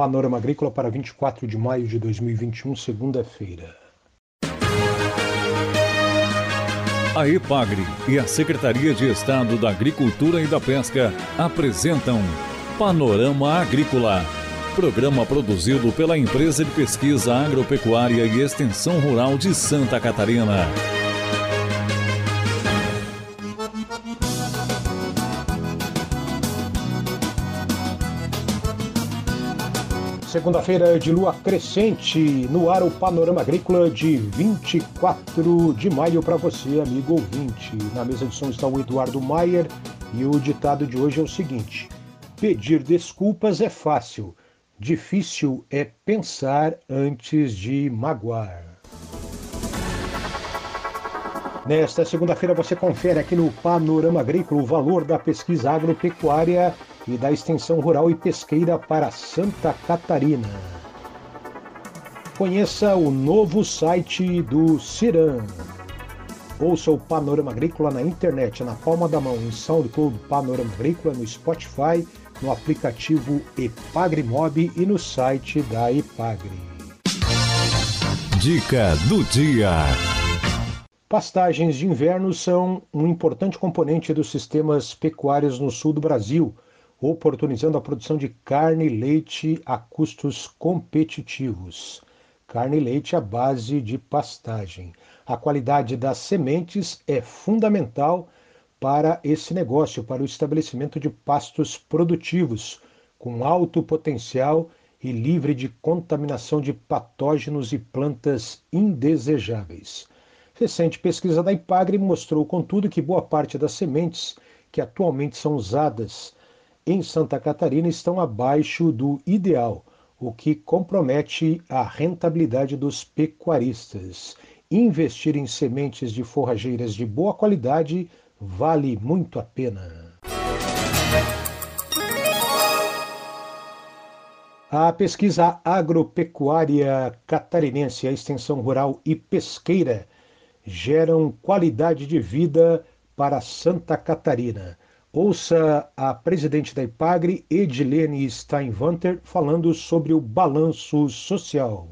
Panorama Agrícola para 24 de maio de 2021, segunda-feira. A EPAGRE e a Secretaria de Estado da Agricultura e da Pesca apresentam Panorama Agrícola, programa produzido pela Empresa de Pesquisa Agropecuária e Extensão Rural de Santa Catarina. Segunda-feira de lua crescente, no ar o Panorama Agrícola de 24 de maio para você, amigo ouvinte. Na mesa de som está o Eduardo Maier e o ditado de hoje é o seguinte: Pedir desculpas é fácil, difícil é pensar antes de magoar. Nesta segunda-feira você confere aqui no Panorama Agrícola o valor da pesquisa agropecuária e da Extensão Rural e Pesqueira para Santa Catarina. Conheça o novo site do Ciran. Ouça o Panorama Agrícola na internet, na palma da mão, em SoundCloud Panorama Agrícola, no Spotify, no aplicativo Epagrimob e no site da Epagre. Dica do dia. Pastagens de inverno são um importante componente dos sistemas pecuários no sul do Brasil oportunizando a produção de carne e leite a custos competitivos. Carne e leite à base de pastagem. A qualidade das sementes é fundamental para esse negócio, para o estabelecimento de pastos produtivos, com alto potencial e livre de contaminação de patógenos e plantas indesejáveis. Recente pesquisa da IPAGRE mostrou, contudo, que boa parte das sementes que atualmente são usadas em Santa Catarina estão abaixo do ideal, o que compromete a rentabilidade dos pecuaristas. Investir em sementes de forrageiras de boa qualidade vale muito a pena. A pesquisa agropecuária catarinense, a extensão rural e pesqueira geram qualidade de vida para Santa Catarina. Ouça a presidente da IPAGRE, Edilene Steinwanter, falando sobre o balanço social.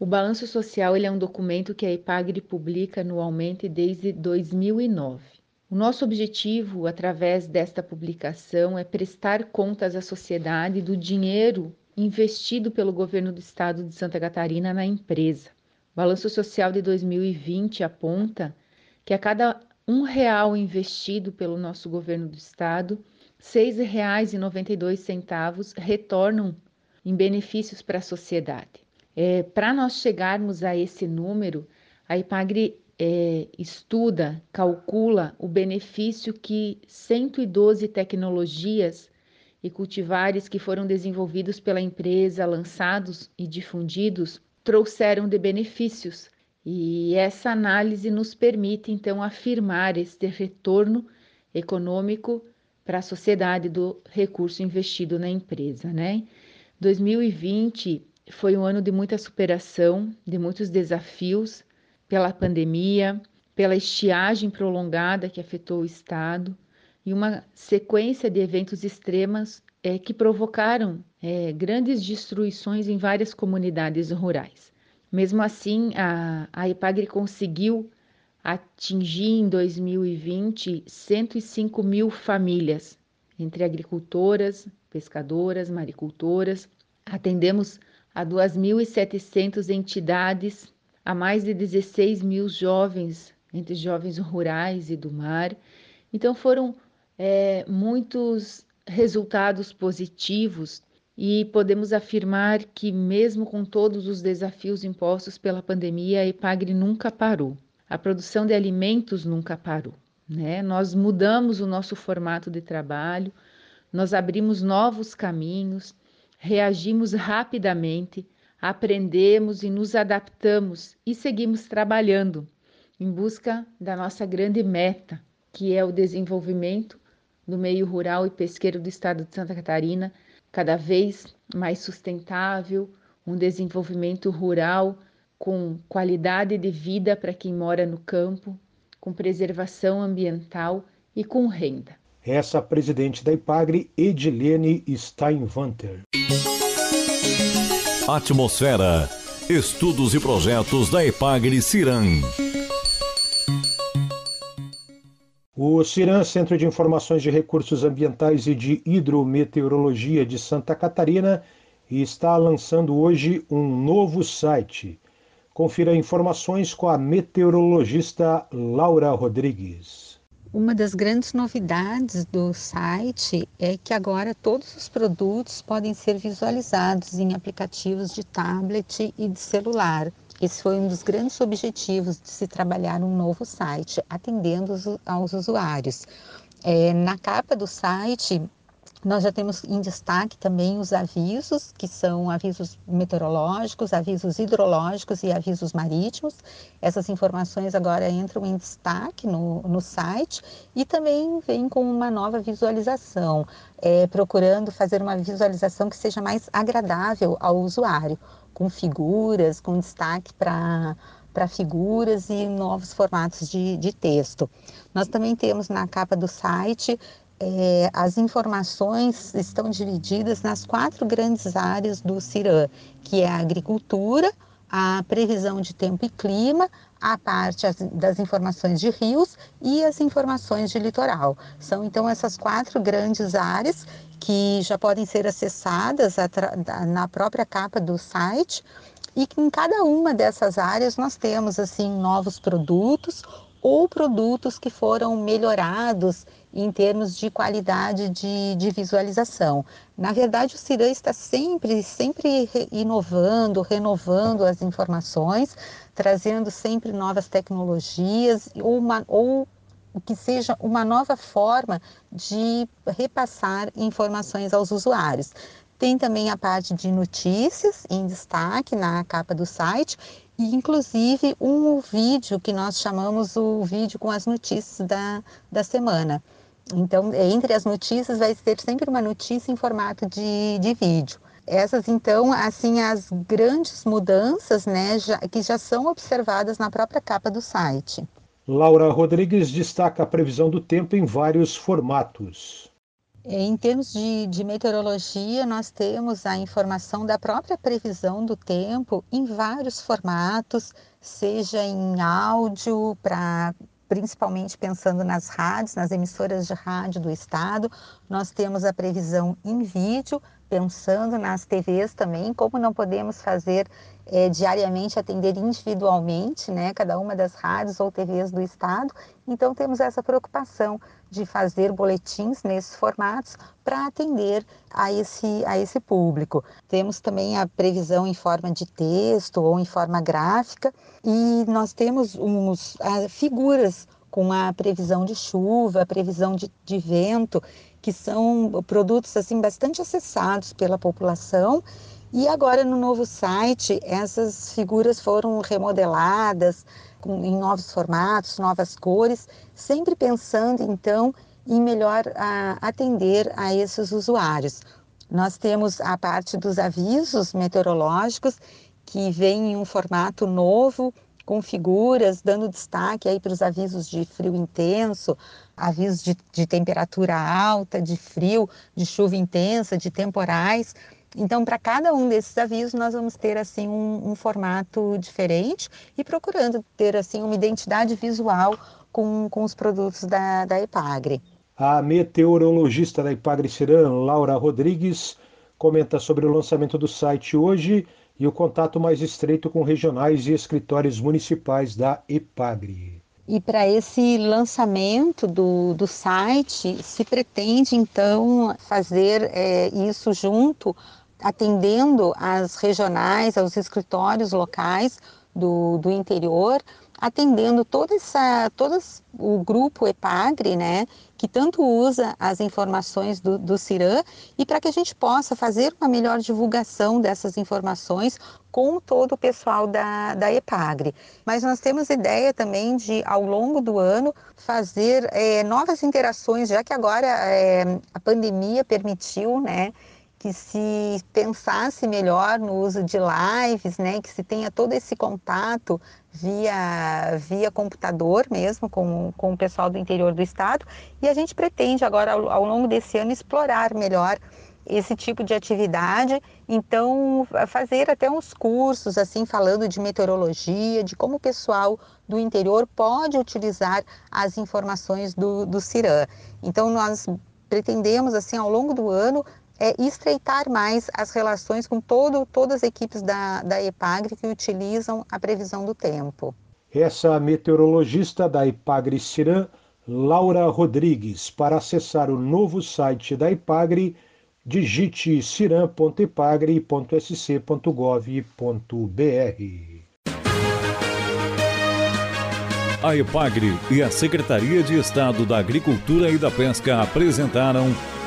O balanço social é um documento que a IPAGRE publica anualmente desde 2009. O nosso objetivo, através desta publicação, é prestar contas à sociedade do dinheiro investido pelo governo do estado de Santa Catarina na empresa. O balanço social de 2020 aponta que a cada um real investido pelo nosso governo do estado, R$ 6,92 retornam em benefícios para a sociedade. É, para nós chegarmos a esse número, a IPAGRE é, estuda, calcula o benefício que 112 tecnologias e cultivares que foram desenvolvidos pela empresa, lançados e difundidos, trouxeram de benefícios e essa análise nos permite, então, afirmar este retorno econômico para a sociedade do recurso investido na empresa, né? 2020 foi um ano de muita superação, de muitos desafios pela pandemia, pela estiagem prolongada que afetou o estado e uma sequência de eventos extremos é, que provocaram é, grandes destruições em várias comunidades rurais. Mesmo assim, a, a IPAGRE conseguiu atingir em 2020 105 mil famílias, entre agricultoras, pescadoras, maricultoras. Atendemos a 2.700 entidades, a mais de 16 mil jovens, entre jovens rurais e do mar. Então, foram é, muitos resultados positivos e podemos afirmar que, mesmo com todos os desafios impostos pela pandemia, a EPAGRE nunca parou. A produção de alimentos nunca parou. Né? Nós mudamos o nosso formato de trabalho, nós abrimos novos caminhos, reagimos rapidamente, aprendemos e nos adaptamos e seguimos trabalhando em busca da nossa grande meta, que é o desenvolvimento do meio rural e pesqueiro do estado de Santa Catarina cada vez mais sustentável, um desenvolvimento rural com qualidade de vida para quem mora no campo, com preservação ambiental e com renda. Essa presidente da IPAGRE, Edilene Steinwanter. Atmosfera. Estudos e projetos da Epagre Ciran. O CIRAM, Centro de Informações de Recursos Ambientais e de Hidrometeorologia de Santa Catarina, está lançando hoje um novo site. Confira informações com a meteorologista Laura Rodrigues. Uma das grandes novidades do site é que agora todos os produtos podem ser visualizados em aplicativos de tablet e de celular. Esse foi um dos grandes objetivos de se trabalhar um novo site, atendendo aos usuários. É, na capa do site, nós já temos em destaque também os avisos, que são avisos meteorológicos, avisos hidrológicos e avisos marítimos. Essas informações agora entram em destaque no, no site e também vem com uma nova visualização, é, procurando fazer uma visualização que seja mais agradável ao usuário com figuras, com destaque para para figuras e novos formatos de, de texto. Nós também temos na capa do site é, as informações estão divididas nas quatro grandes áreas do CIRAM, que é a agricultura, a previsão de tempo e clima, a parte das informações de rios e as informações de litoral. São então essas quatro grandes áreas que já podem ser acessadas na própria capa do site e que em cada uma dessas áreas nós temos assim novos produtos ou produtos que foram melhorados em termos de qualidade de, de visualização. Na verdade, o CIRAM está sempre, sempre inovando, renovando as informações, trazendo sempre novas tecnologias ou, uma, ou que seja uma nova forma de repassar informações aos usuários. Tem também a parte de notícias em destaque na capa do site e inclusive um vídeo que nós chamamos o vídeo com as notícias da, da semana. Então, entre as notícias vai ter sempre uma notícia em formato de, de vídeo. Essas, então, assim, as grandes mudanças, né, já, que já são observadas na própria capa do site. Laura Rodrigues destaca a previsão do tempo em vários formatos. É, em termos de, de, meteorologia, nós temos a informação da própria previsão do tempo em vários formatos, seja em áudio, para principalmente pensando nas rádios, nas emissoras de rádio do estado. Nós temos a previsão em vídeo, pensando nas TVs também, como não podemos fazer é, diariamente atender individualmente, né, cada uma das rádios ou TVs do estado. Então temos essa preocupação de fazer boletins nesses formatos para atender a esse, a esse público. Temos também a previsão em forma de texto ou em forma gráfica e nós temos uns, a, figuras com a previsão de chuva, a previsão de, de vento, que são produtos assim bastante acessados pela população e agora no novo site, essas figuras foram remodeladas com, em novos formatos, novas cores, sempre pensando então em melhor a, atender a esses usuários. Nós temos a parte dos avisos meteorológicos, que vem em um formato novo, com figuras, dando destaque aí para os avisos de frio intenso, avisos de, de temperatura alta, de frio, de chuva intensa, de temporais. Então, para cada um desses avisos, nós vamos ter assim um, um, formato diferente e procurando ter assim uma identidade visual com, com os produtos da, da Epagre. A meteorologista da Epagre Ciran, Laura Rodrigues, comenta sobre o lançamento do site hoje e o contato mais estreito com regionais e escritórios municipais da Epagre. E para esse lançamento do, do site, se pretende então fazer é, isso junto atendendo às regionais, aos escritórios locais do, do interior, atendendo todo, essa, todo o grupo EPAGRE, né, que tanto usa as informações do, do CIRAM e para que a gente possa fazer uma melhor divulgação dessas informações com todo o pessoal da, da EPAGRE. Mas nós temos ideia também de, ao longo do ano, fazer é, novas interações, já que agora é, a pandemia permitiu, né, que se pensasse melhor no uso de lives, né, que se tenha todo esse contato via, via computador mesmo com, com o pessoal do interior do estado. E a gente pretende agora, ao, ao longo desse ano, explorar melhor esse tipo de atividade, então fazer até uns cursos assim falando de meteorologia, de como o pessoal do interior pode utilizar as informações do, do CIRAM. Então nós pretendemos assim ao longo do ano é, estreitar mais as relações com todo, todas as equipes da, da EPAGRE que utilizam a previsão do tempo. Essa meteorologista da EPAGRE CIRAM, Laura Rodrigues. Para acessar o novo site da EPAGRE, digite ciram.epagre.sc.gov.br. A EPAGRE e a Secretaria de Estado da Agricultura e da Pesca apresentaram